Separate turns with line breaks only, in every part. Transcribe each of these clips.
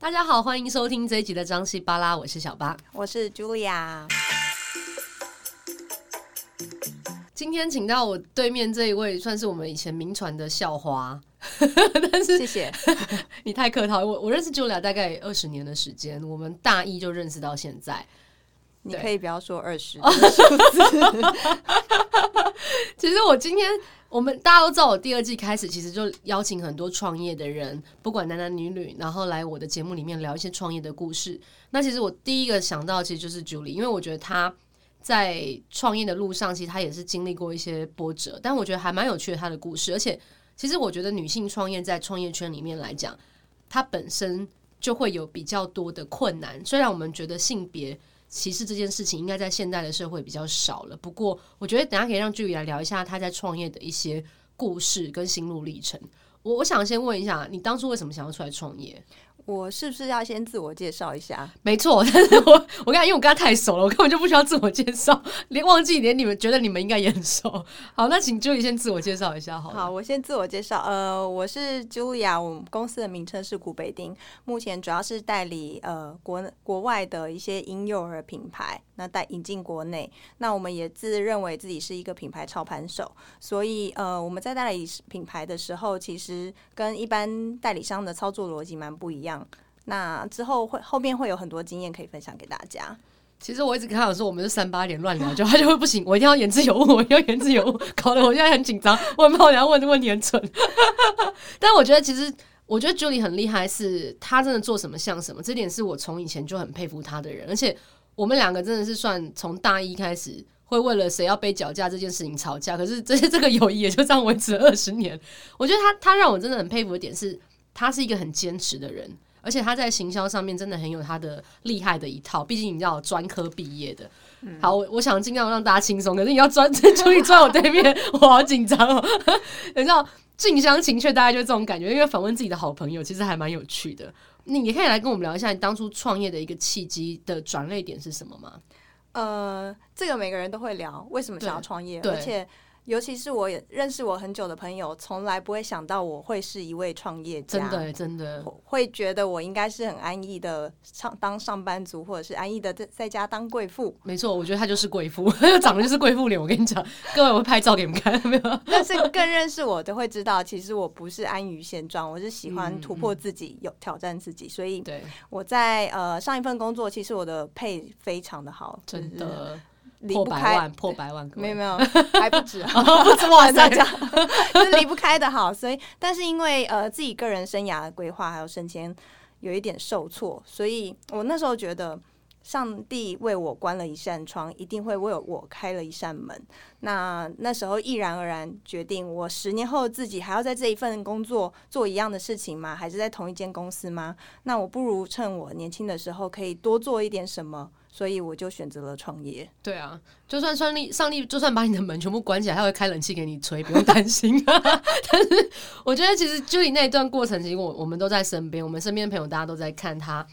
大家好，欢迎收听这一集的张西巴拉，我是小巴，
我是 Julia。
今天请到我对面这一位，算是我们以前名传的校花，但是
谢谢
你太客套。我我认识 Julia 大概二十年的时间，我们大一就认识到现在。
你可以不要说二十。
其实我今天。我们大家都知道，我第二季开始其实就邀请很多创业的人，不管男男女女，然后来我的节目里面聊一些创业的故事。那其实我第一个想到其实就是 Julie，因为我觉得她在创业的路上，其实她也是经历过一些波折，但我觉得还蛮有趣的她的故事。而且，其实我觉得女性创业在创业圈里面来讲，她本身就会有比较多的困难。虽然我们觉得性别其实这件事情应该在现代的社会比较少了。不过，我觉得等下可以让 j u 来聊一下他在创业的一些故事跟心路历程。我我想先问一下，你当初为什么想要出来创业？
我是不是要先自我介绍一下？
没错，但是我我刚才因为我跟他太熟了，我根本就不需要自我介绍，连忘记连你们觉得你们应该也很熟。好，那请 Julie 先自我介绍一下好了。
好，我先自我介绍。呃，我是 Julia，我们公司的名称是古北丁，目前主要是代理呃国国外的一些婴幼儿品牌，那带引进国内。那我们也自认为自己是一个品牌操盘手，所以呃我们在代理品牌的时候，其实跟一般代理商的操作逻辑蛮不一样。那之后会后面会有很多经验可以分享给大家。
其实我一直跟他说，我们是三八点乱聊，就他就会不行，我一定要言之有物，我要言之有物，搞得我现在很紧张，我很怕我等下问的问题很蠢。但我觉得，其实我觉得 Julie 很厉害，是他真的做什么像什么，这点是我从以前就很佩服他的人。而且我们两个真的是算从大一开始会为了谁要背脚架这件事情吵架，可是这些这个友谊也就这样维持了二十年。我觉得他他让我真的很佩服的点是，他是一个很坚持的人。而且他在行销上面真的很有他的厉害的一套，毕竟你知道专科毕业的。好，我我想尽量让大家轻松，可是你要专 注意坐我对面，我好紧张哦。你知道近乡情怯，大概就这种感觉，因为访问自己的好朋友，其实还蛮有趣的。你也可以来跟我们聊一下，你当初创业的一个契机的转捩点是什么吗？
呃，这个每个人都会聊，为什么想要创
业，
而且。尤其是我也认识我很久的朋友，从来不会想到我会是一位创业家。
真的，真的
会觉得我应该是很安逸的上当上班族，或者是安逸的在在家当贵妇。
没错，我觉得她就是贵妇，他 长得就是贵妇脸。我跟你讲，各位，我会拍照给你们看，没有？
但是更认识我的会知道，其实我不是安于现状，我是喜欢突破自己，有挑战自己。所以，我在呃上一份工作，其实我的配非常的好，
真的。
离不开
破百万，
没有没有，还不止，不止我这样讲，就是离不开的好。所以，但是因为呃自己个人生涯的规划还有升迁有一点受挫，所以我那时候觉得上帝为我关了一扇窗，一定会为我开了一扇门。那那时候毅然而然决定，我十年后自己还要在这一份工作做一样的事情吗？还是在同一间公司吗？那我不如趁我年轻的时候可以多做一点什么。所以我就选择了创业。
对啊，就算上帝上帝就算把你的门全部关起来，他会开冷气给你吹，不用担心。但是我觉得，其实就你那一段过程，其实我我们都在身边，我们身边的朋友大家都在看他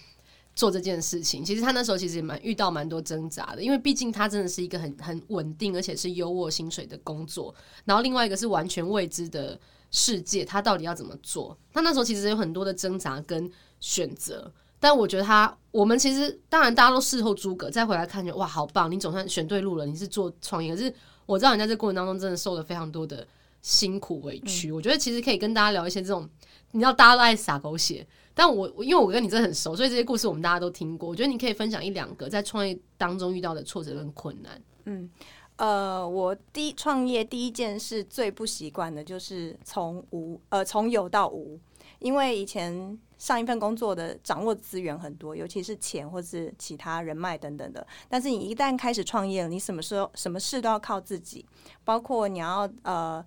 做这件事情。其实他那时候其实也蛮遇到蛮多挣扎的，因为毕竟他真的是一个很很稳定，而且是优渥薪水的工作。然后另外一个是完全未知的世界，他到底要怎么做？他那时候其实有很多的挣扎跟选择。但我觉得他，我们其实当然大家都事后诸葛，再回来看就哇，好棒！你总算选对路了，你是做创业。可是我知道你在这过程当中真的受了非常多的辛苦委屈。嗯、我觉得其实可以跟大家聊一些这种，你知道大家都爱撒狗血，但我因为我跟你真的很熟，所以这些故事我们大家都听过。我觉得你可以分享一两个在创业当中遇到的挫折跟困难。
嗯，呃，我第一创业第一件事最不习惯的就是从无呃从有到无，因为以前。上一份工作的掌握资源很多，尤其是钱或是其他人脉等等的。但是你一旦开始创业了，你什么时候什么事都要靠自己，包括你要呃，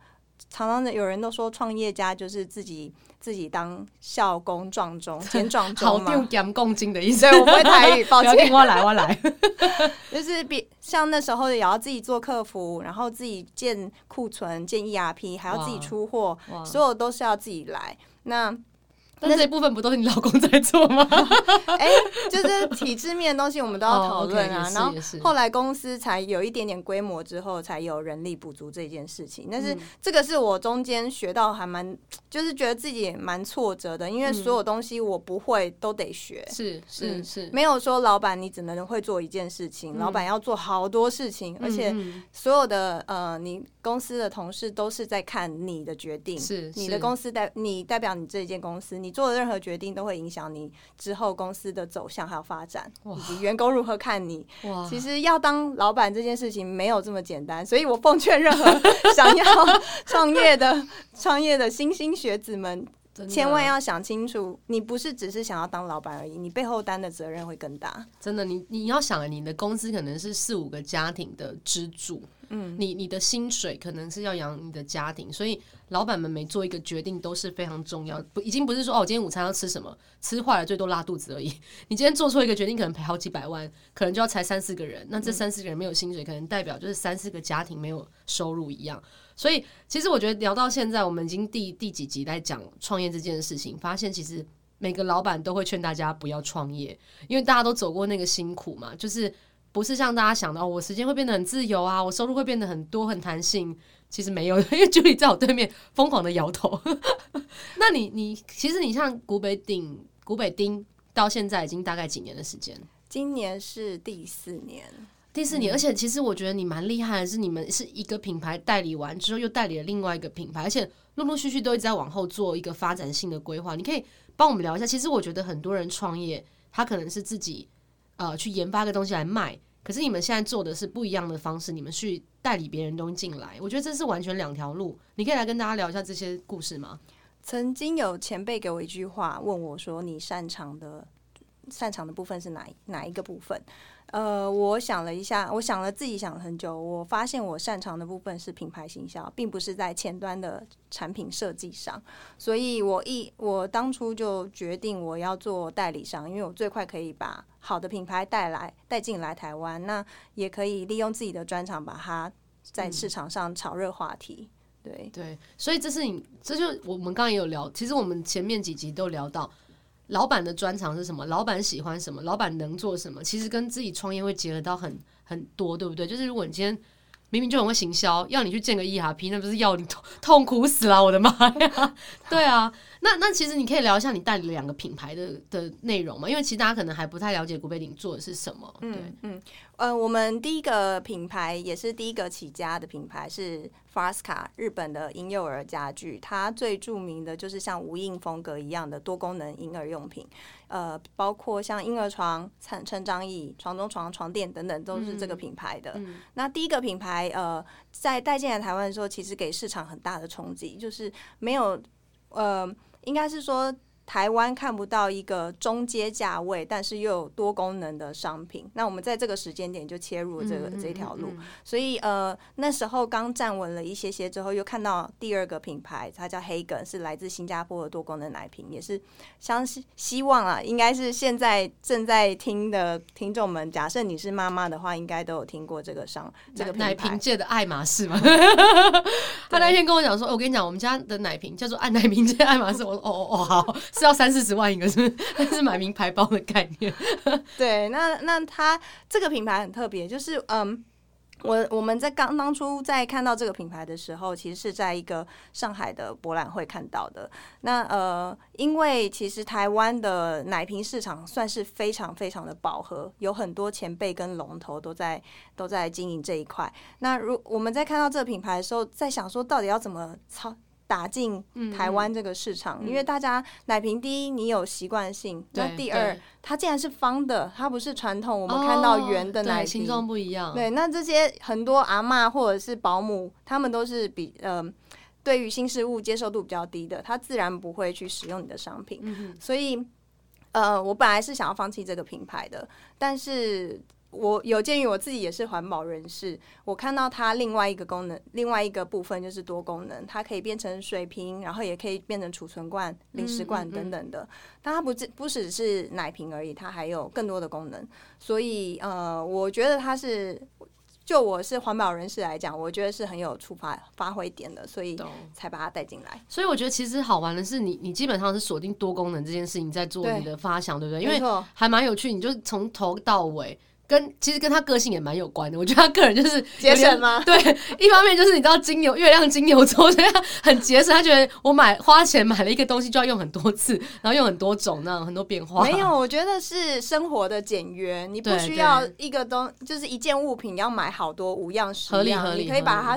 常常的有人都说创业家就是自己自己当校工撞钟兼撞钟嘛，
好丢共金的意思。
对，我不会台语，抱歉，
我来我来，
就是比像那时候也要自己做客服，然后自己建库存、建 ERP，还要自己出货，所有都是要自己来。那
但这一部分不都是你老公在做吗？
哎、欸，就是体制面的东西我们都要讨论啊。Oh, okay, 然后后来公司才有一点点规模之后，才有人力补足这件事情。但是这个是我中间学到还蛮，就是觉得自己也蛮挫折的，因为所有东西我不会都得学。
是是是，
没有说老板你只能会做一件事情，老板要做好多事情，而且所有的呃，你公司的同事都是在看你的决定，是你的公司代你代表你这一间公司，你。做的任何决定都会影响你之后公司的走向还有发展，以及员工如何看你。哇，其实要当老板这件事情没有这么简单，所以我奉劝任何想要创业的 创业的新兴学子们，千万要想清楚，你不是只是想要当老板而已，你背后担的责任会更大。
真的，你你要想，你的工资可能是四五个家庭的支柱。嗯，你你的薪水可能是要养你的家庭，所以老板们每做一个决定都是非常重要。不，已经不是说哦，今天午餐要吃什么，吃坏了最多拉肚子而已。你今天做出一个决定，可能赔好几百万，可能就要裁三四个人。那这三四个人没有薪水，可能代表就是三四个家庭没有收入一样。所以，其实我觉得聊到现在，我们已经第第几集在讲创业这件事情，发现其实每个老板都会劝大家不要创业，因为大家都走过那个辛苦嘛，就是。不是像大家想的哦，我时间会变得很自由啊，我收入会变得很多很弹性。其实没有，因为 Julie 在我对面疯狂的摇头。那你你其实你像古北顶古北丁到现在已经大概几年的时间？
今年是第四年，
第四年。嗯、而且其实我觉得你蛮厉害的，是你们是一个品牌代理完之后又代理了另外一个品牌，而且陆陆续续都一直在往后做一个发展性的规划。你可以帮我们聊一下？其实我觉得很多人创业，他可能是自己。呃，去研发个东西来卖，可是你们现在做的是不一样的方式，你们去代理别人东西进来，我觉得这是完全两条路。你可以来跟大家聊一下这些故事吗？
曾经有前辈给我一句话，问我说：“你擅长的擅长的部分是哪哪一个部分？”呃，我想了一下，我想了自己想了很久，我发现我擅长的部分是品牌行销，并不是在前端的产品设计上。所以我一我当初就决定我要做代理商，因为我最快可以把好的品牌带来带进来台湾，那也可以利用自己的专长把它在市场上炒热话题。嗯、对
对，所以这是你，这就我们刚刚也有聊，其实我们前面几集都聊到。老板的专长是什么？老板喜欢什么？老板能做什么？其实跟自己创业会结合到很很多，对不对？就是如果你今天明明就很会行销，要你去建个 ERP，那不是要你痛痛苦死了？我的妈呀！对啊，那那其实你可以聊一下你代理两个品牌的的内容嘛？因为其实大家可能还不太了解古北鼎做的是什么。对，
嗯嗯。呃，我们第一个品牌也是第一个起家的品牌是 Fasca 日本的婴幼儿家具，它最著名的就是像无印风格一样的多功能婴儿用品，呃，包括像婴儿床、成成长椅、床中床、床垫等等，都是这个品牌的。嗯、那第一个品牌呃，在带进来台湾的时候，其实给市场很大的冲击，就是没有呃，应该是说。台湾看不到一个中阶价位，但是又有多功能的商品。那我们在这个时间点就切入了这个、嗯、这条路。嗯嗯、所以呃，那时候刚站稳了一些些之后，又看到第二个品牌，它叫 Hagen，是来自新加坡的多功能奶瓶，也是相信希望啊，应该是现在正在听的听众们，假设你是妈妈的话，应该都有听过这个商这个
奶瓶界的爱马仕嘛。他那天跟我讲说，我跟你讲，我们家的奶瓶叫做爱奶瓶界爱马仕。我说哦哦哦好。是要三四十万一个，是不是？但 是买名牌包的概念。
对，那那它这个品牌很特别，就是嗯，我我们在刚当初在看到这个品牌的时候，其实是在一个上海的博览会看到的。那呃，因为其实台湾的奶瓶市场算是非常非常的饱和，有很多前辈跟龙头都在都在经营这一块。那如我们在看到这个品牌的时候，在想说到底要怎么操。打进台湾这个市场，因为大家奶瓶第一，你有习惯性；那第二，它竟然是方的，它不是传统我们看到圆的奶瓶，
形状不一样。
对，那这些很多阿妈或者是保姆，他们都是比呃，对于新事物接受度比较低的，他自然不会去使用你的商品。嗯、所以，呃，我本来是想要放弃这个品牌的，但是。我有鉴于我自己也是环保人士，我看到它另外一个功能，另外一个部分就是多功能，它可以变成水瓶，然后也可以变成储存罐、零食罐等等的。但它不只不只是奶瓶而已，它还有更多的功能。所以呃，我觉得它是就我是环保人士来讲，我觉得是很有触发发挥点的，所以才把它带进来。
所以我觉得其实好玩的是你，你你基本上是锁定多功能这件事情在做你的发想，对，对不对？因为还蛮有趣，你就从头到尾。跟其实跟他个性也蛮有关的，我觉得他个人就是
节省吗？
对，一方面就是你知道金牛月亮金牛座，所以他很节省。他觉得我买花钱买了一个东西就要用很多次，然后用很多种那种很多变化。
没有，我觉得是生活的简约，你不需要一个东，就是一件物品要买好多五样十样，合理合理，你可以把它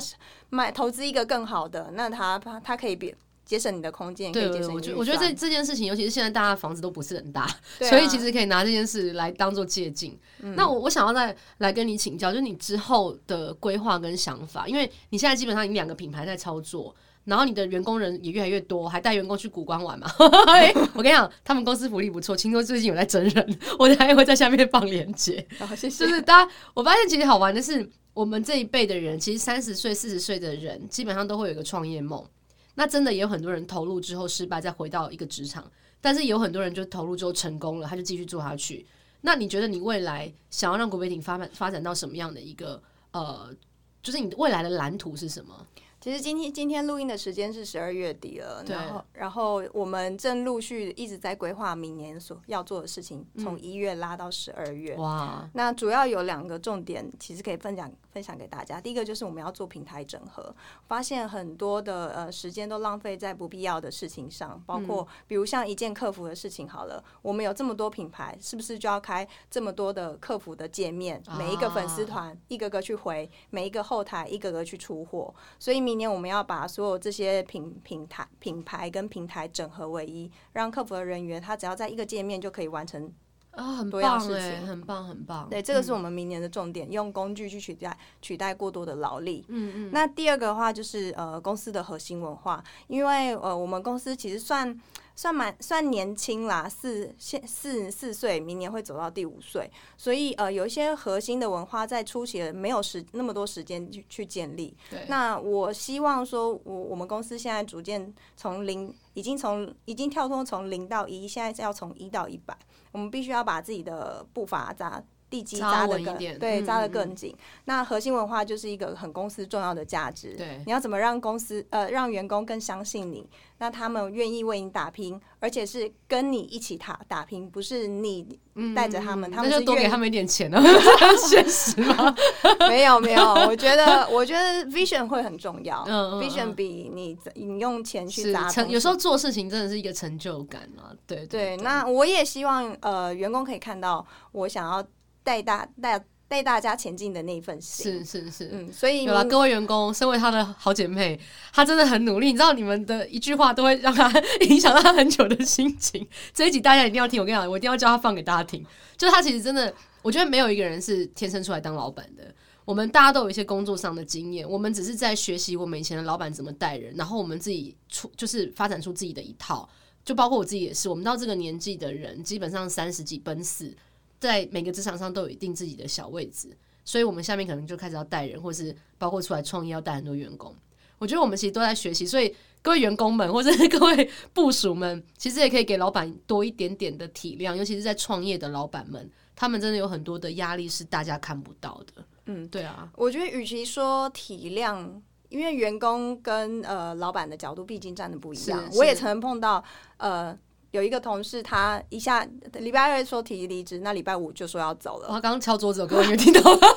买投资一个更好的，那它它可以比。节省你的空间，对，我觉
我觉得这这件事情，尤其是现在大家房子都不是很大，啊、所以其实可以拿这件事来当做借镜。嗯、那我我想要再来跟你请教，就是你之后的规划跟想法，因为你现在基本上你两个品牌在操作，然后你的员工人也越来越多，还带员工去谷关玩嘛。我跟你讲，他们公司福利不错，听说最近有在真人，我还会在下面放链接。
好，谢谢。
就是大家，我发现其实好玩的是，我们这一辈的人，其实三十岁、四十岁的人，基本上都会有一个创业梦。那真的也有很多人投入之后失败，再回到一个职场，但是有很多人就投入之后成功了，他就继续做下去。那你觉得你未来想要让国北町发展发展到什么样的一个呃，就是你未来的蓝图是什么？
其实今天今天录音的时间是十二月底了，然后然后我们正陆续一直在规划明年所要做的事情，从一月拉到十二月。哇！那主要有两个重点，其实可以分享分享给大家。第一个就是我们要做平台整合，发现很多的呃时间都浪费在不必要的事情上，包括比如像一键客服的事情。好了，我们有这么多品牌，是不是就要开这么多的客服的界面？每一个粉丝团一个个去回，每一个后台一个个去出货，所以明。今年我们要把所有这些品品牌品牌跟平台整合为一，让客服的人员他只要在一个界面就可以完成啊，很多样事情，
很棒很棒。
对，这个是我们明年的重点，用工具去取代取代过多的劳力。嗯嗯。那第二个的话就是呃公司的核心文化，因为呃我们公司其实算。算蛮算年轻啦，四现四四岁，明年会走到第五岁，所以呃有一些核心的文化在初期没有时那么多时间去去建立。对。那我希望说，我我们公司现在逐渐从零，已经从已经跳脱从零到一，现在是要从一到一百，我们必须要把自己的步伐扎。地基扎的更对，扎的更紧。那核心文化就是一个很公司重要的价值。对，你要怎么让公司呃让员工更相信你？那他们愿意为你打拼，而且是跟你一起打打拼，不是你带着他们。他们
就多给他们一点钱呢？现实吗？
没有没有，我觉得我觉得 vision 会很重要。嗯，vision 比你你用钱去砸。
有时候做事情真的是一个成就感啊。对
对，那我也希望呃员工可以看到我想要。带大带带大家前进的那一份心，
是是是，
嗯，所以
有了各位员工，身为他的好姐妹，她真的很努力。你知道，你们的一句话都会让她 影响到她很久的心情。这一集大家一定要听，我跟你讲，我一定要叫她放给大家听。就是她其实真的，我觉得没有一个人是天生出来当老板的。我们大家都有一些工作上的经验，我们只是在学习我们以前的老板怎么带人，然后我们自己出就是发展出自己的一套。就包括我自己也是，我们到这个年纪的人，基本上三十几奔四。在每个职场上都有一定自己的小位置，所以我们下面可能就开始要带人，或是包括出来创业要带很多员工。我觉得我们其实都在学习，所以各位员工们或者各位部署们，其实也可以给老板多一点点的体谅，尤其是在创业的老板们，他们真的有很多的压力是大家看不到的。嗯，对啊，
我觉得与其说体谅，因为员工跟呃老板的角度毕竟站的不一样，我也曾碰到呃。有一个同事，他一下礼拜二说提离职，那礼拜五就说要走了。
他刚刚敲桌子，我各位没听到吗？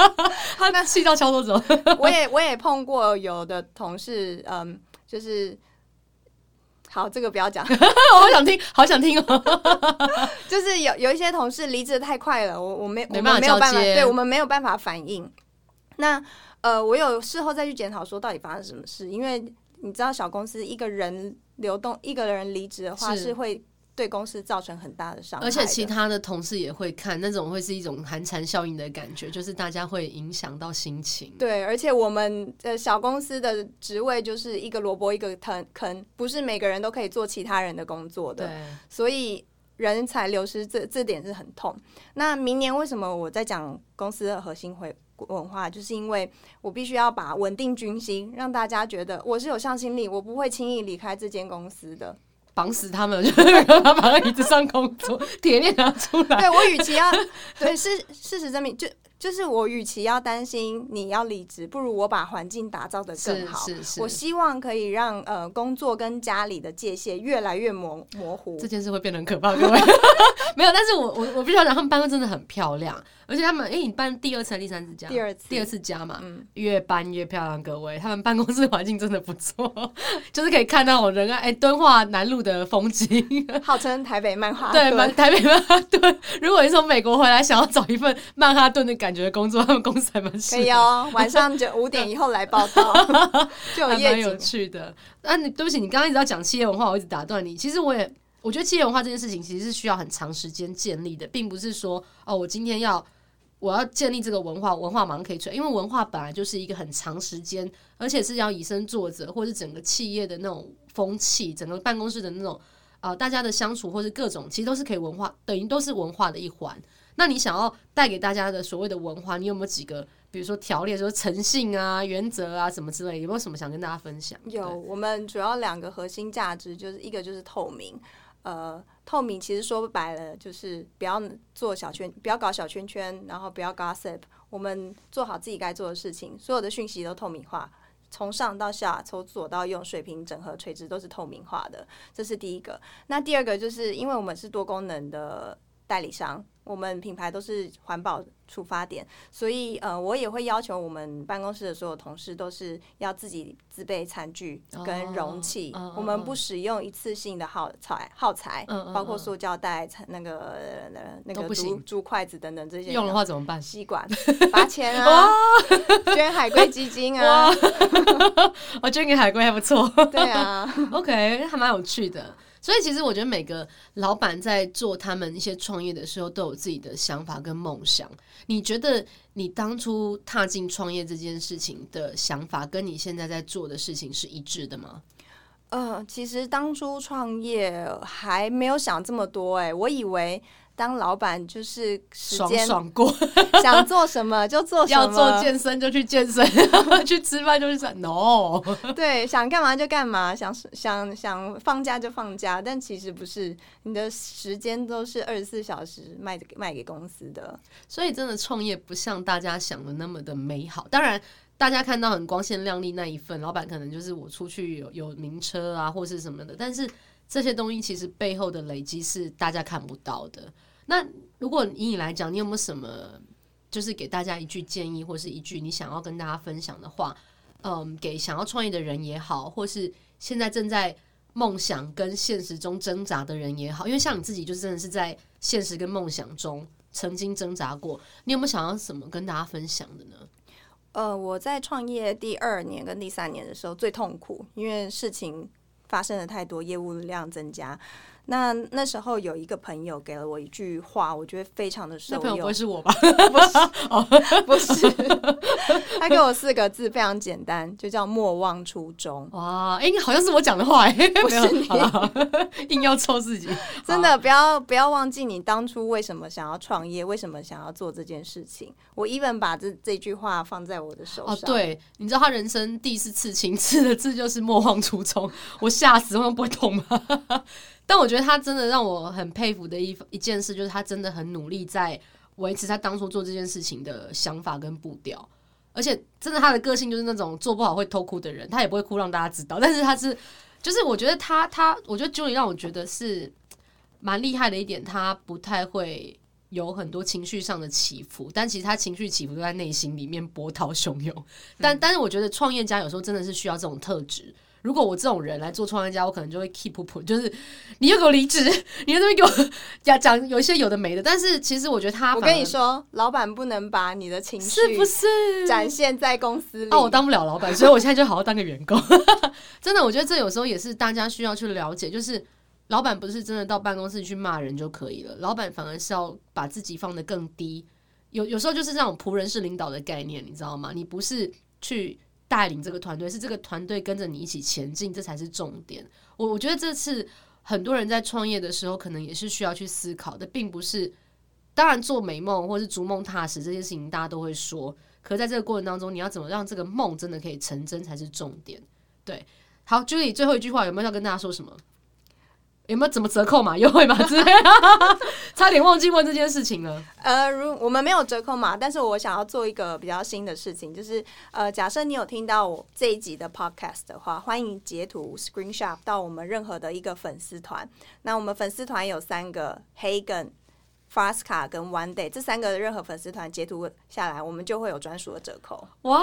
他那气到敲桌子。
我也我也碰过有的同事，嗯，就是好，这个不要讲，
我好想听，好想听哦。
就是有有一些同事离职太快了，我我没没办法没有办法，对我们没有办法反应。那呃，我有事后再去检讨，说到底发生什么事，因为。你知道小公司一个人流动，一个人离职的话，是会对公司造成很大的伤害。
而且其他的同事也会看，那种会是一种寒蝉效应的感觉，就是大家会影响到心情。
对，而且我们呃小公司的职位就是一个萝卜一个坑，坑不是每个人都可以做其他人的工作的。对，所以人才流失这这点是很痛。那明年为什么我在讲公司的核心会？文化就是因为我必须要把稳定军心，让大家觉得我是有向心力，我不会轻易离开这间公司的，
绑死他们，就是让他绑在椅子上工作，铁链拿出来。
对，我与其要对事事实证明，就就是我与其要担心你要离职，不如我把环境打造的更好。
是是是，
我希望可以让呃工作跟家里的界限越来越模模糊。
这件事会变得很可怕，各位。没有，但是我我我必须要讲，他们办公真的很漂亮，而且他们哎、欸，你搬第二次还是第三次家？
第二次，
第二次家嘛，
嗯，
越搬越漂亮，各位，他们办公室环境真的不错，就是可以看到我仁爱哎敦化南路的风景，
号称台北曼哈顿，
对，台北曼哈顿。如果你从美国回来，想要找一份曼哈顿的感觉的工作，他们公司还蛮适合。可以
哦，晚上就五点以后来报到，就有
有趣的。啊，你对不起，你刚刚一直在讲企业文化，我一直打断你。其实我也。我觉得企业文化这件事情其实是需要很长时间建立的，并不是说哦，我今天要我要建立这个文化，文化马上可以出来。因为文化本来就是一个很长时间，而且是要以身作则，或是整个企业的那种风气，整个办公室的那种啊、呃，大家的相处，或是各种，其实都是可以文化，等于都是文化的一环。那你想要带给大家的所谓的文化，你有没有几个，比如说条例，说诚信啊、原则啊什么之类，有没有什么想跟大家分享？
有，我们主要两个核心价值，就是一个就是透明。呃，透明其实说白了就是不要做小圈，不要搞小圈圈，然后不要 gossip。我们做好自己该做的事情，所有的讯息都透明化，从上到下，从左到右，水平整合垂直都是透明化的，这是第一个。那第二个就是因为我们是多功能的代理商。我们品牌都是环保出发点，所以呃，我也会要求我们办公室的所有同事都是要自己自备餐具跟容器。Oh, uh, uh, uh. 我们不使用一次性的耗材，耗材，uh, uh, uh. 包括塑胶袋、那个那个竹竹筷子等等这些。
用的话怎么办？
吸管罚钱啊！捐海龟基金啊！
我捐给海龟还不错。
对啊，
OK，还蛮有趣的。所以其实我觉得每个老板在做他们一些创业的时候，都有自己的想法跟梦想。你觉得你当初踏进创业这件事情的想法，跟你现在在做的事情是一致的吗？
呃，其实当初创业还没有想这么多，欸，哎，我以为。当老板就是时间
爽爽过，
想做什么就做什么，
要做健身就去健身，去吃饭就去吃。No，
对，想干嘛就干嘛，想想想放假就放假，但其实不是，你的时间都是二十四小时卖卖给公司的。
所以真的创业不像大家想的那么的美好。当然，大家看到很光鲜亮丽那一份，老板可能就是我出去有有名车啊，或是什么的，但是。这些东西其实背后的累积是大家看不到的。那如果以你来讲，你有没有什么就是给大家一句建议，或是一句你想要跟大家分享的话？嗯，给想要创业的人也好，或是现在正在梦想跟现实中挣扎的人也好，因为像你自己，就真的是在现实跟梦想中曾经挣扎过。你有没有想要什么跟大家分享的呢？
呃，我在创业第二年跟第三年的时候最痛苦，因为事情。发生了太多，业务量增加。那那时候有一个朋友给了我一句话，我觉得非常的受用。那朋
友不会是我吧？
不是，哦，不是。他给我四个字，非常简单，就叫莫忘初衷。
哇，哎，好像是我讲的话，哎，
不是你，
硬要抽自己。
真的，不要不要忘记你当初为什么想要创业，为什么想要做这件事情。我 even 把这这句话放在我的手上。哦，
对，你知道他人生第一次刺青，刺的字就是莫忘初衷，我吓死，我不会痛吗？但我觉得他真的让我很佩服的一一件事，就是他真的很努力在维持他当初做这件事情的想法跟步调，而且真的他的个性就是那种做不好会偷哭的人，他也不会哭让大家知道，但是他是就是我觉得他他，我觉得 Julie 让我觉得是蛮厉害的一点，他不太会有很多情绪上的起伏，但其实他情绪起伏都在内心里面波涛汹涌，但但是我觉得创业家有时候真的是需要这种特质。如果我这种人来做创业家，我可能就会 keep up，就是你又给我离职，你又这边给我讲讲有一些有的没的。但是其实我觉得他，
我跟你说，老板不能把你的情绪
是不是
展现在公司里？
哦，我当不了老板，所以我现在就好好当个员工。真的，我觉得这有时候也是大家需要去了解，就是老板不是真的到办公室去骂人就可以了，老板反而是要把自己放得更低。有有时候就是这种仆人式领导的概念，你知道吗？你不是去。带领这个团队，是这个团队跟着你一起前进，这才是重点。我我觉得这次很多人在创业的时候，可能也是需要去思考的，并不是当然做美梦或是逐梦踏实这件事情，大家都会说。可在这个过程当中，你要怎么让这个梦真的可以成真，才是重点。对，好，Julie，最后一句话有没有要跟大家说什么？有没有怎么折扣码优惠码之类的？差点忘记问这件事情了。
呃，如我们没有折扣码，但是我想要做一个比较新的事情，就是呃，假设你有听到我这一集的 podcast 的话，欢迎截图 screenshot 到我们任何的一个粉丝团。那我们粉丝团有三个 Hagen。Frasca 跟 One Day 这三个的任何粉丝团截图下来，我们就会有专属的折扣。
哇，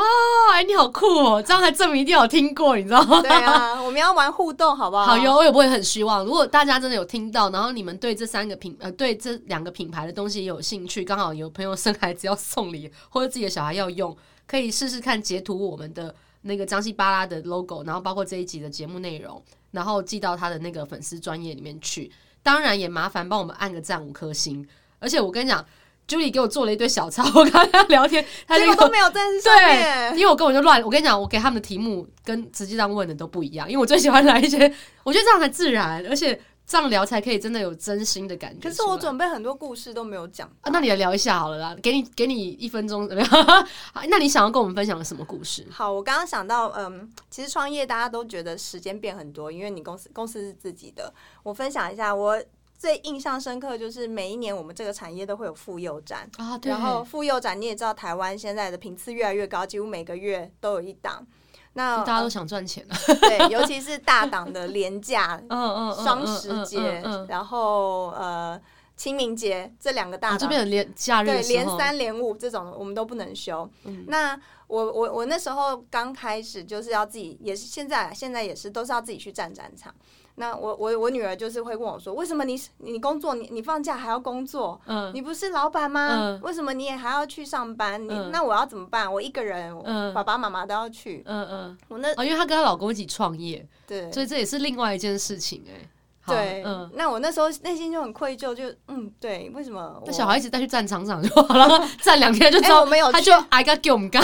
哎，你好酷哦！这样才证明一定有听过，你知道吗？
对啊，我们要玩互动，好不好？
好哟，我也不会很失望。如果大家真的有听到，然后你们对这三个品呃，对这两个品牌的东西也有兴趣，刚好有朋友生孩子要送礼，或者自己的小孩要用，可以试试看截图我们的那个张西巴拉的 logo，然后包括这一集的节目内容，然后寄到他的那个粉丝专业里面去。当然也麻烦帮我们按个赞五颗星，而且我跟你讲，Julie 给我做了一堆小抄，我跟他聊天，他
结果都没有在上面，
对，因为我根本就乱。我跟你讲，我给他们的题目跟实际上问的都不一样，因为我最喜欢来一些，我觉得这样才自然，而且这样聊才可以真的有真心的感觉。
可是我准备很多故事都没有讲
啊，那你来聊一下好了啦，给你给你一分钟怎么样？那你想要跟我们分享什么故事？
好，我刚刚想到，嗯，其实创业大家都觉得时间变很多，因为你公司公司是自己的。我分享一下我。最印象深刻就是每一年我们这个产业都会有妇幼展
啊，对。
然后妇幼展你也知道，台湾现在的频次越来越高，几乎每个月都有一档。那
大家都想赚钱，
对，尤其是大档的连假，嗯嗯，双十节，然后呃清明节这两个大档，
这边连假日
对连三连五这种我们都不能休。那我我我那时候刚开始就是要自己，也是现在现在也是都是要自己去站战场。那我我我女儿就是会问我说：“为什么你你工作你你放假还要工作？嗯，你不是老板吗？嗯，为什么你也还要去上班？你，嗯，那我要怎么办？我一个人，嗯，爸爸妈妈都要去。嗯嗯，我那
哦，因为她跟她老公一起创业，
对，
所以这也是另外一件事情哎。
对，嗯，那我那时候内心就很愧疚，就嗯，对，为什么？
那小孩一直带去战场上 就好了，站两天就知道。
我没有，
他就挨个给我们干，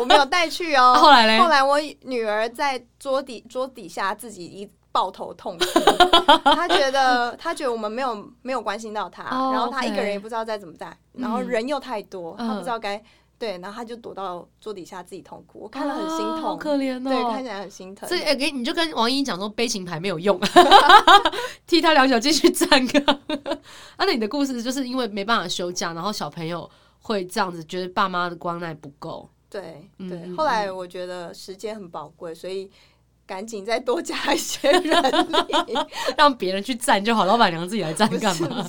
我没有带去哦。
后来嘞，
后来我女儿在桌底桌底下自己一。抱头痛哭，他觉得他觉得我们没有没有关心到他，oh, 然后他一个人也不知道该怎么办，嗯、然后人又太多，他不知道该对，然后他就躲到桌底下自己痛哭，我看了很心痛，
好可怜哦，
对，看起来很心疼。
所以，哎，给你就跟王英讲说，悲情牌没有用，替他两脚继续站那你的故事就是因为没办法休假，然后小朋友会这样子觉得爸妈的关爱不够，
对对。后来我觉得时间很宝贵，所以。赶紧再多加一些人力，
让别人去站就好，老板娘自己来站干嘛？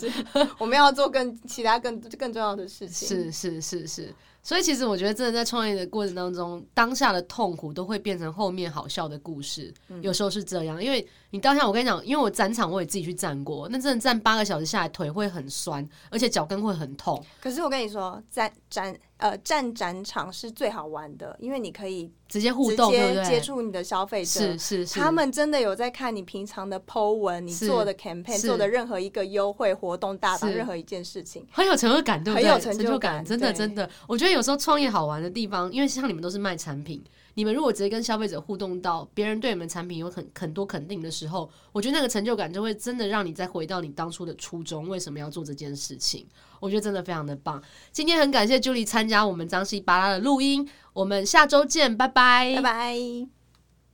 我们要做更其他更更重要的事情。
是是是是，所以其实我觉得，真的在创业的过程当中，当下的痛苦都会变成后面好笑的故事。嗯、有时候是这样，因为你当下，我跟你讲，因为我展场我也自己去站过，那真的站八个小时下来，腿会很酸，而且脚跟会很痛。
可是我跟你说，站站。呃，站展场是最好玩的，因为你可以
直接互动，直接
接触你的消费者，
是是是，
他们真的有在看你平常的 po 文，你做的 campaign，做的任何一个优惠活动、大到任何一件事情，
很有成就感，对不对？
很有成就感，
真的真的。我觉得有时候创业好玩的地方，因为像你们都是卖产品。你们如果直接跟消费者互动到别人对你们产品有很很多肯定的时候，我觉得那个成就感就会真的让你再回到你当初的初衷，为什么要做这件事情？我觉得真的非常的棒。今天很感谢 Julie 参加我们张西巴拉的录音，我们下周见，拜拜，
拜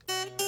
拜。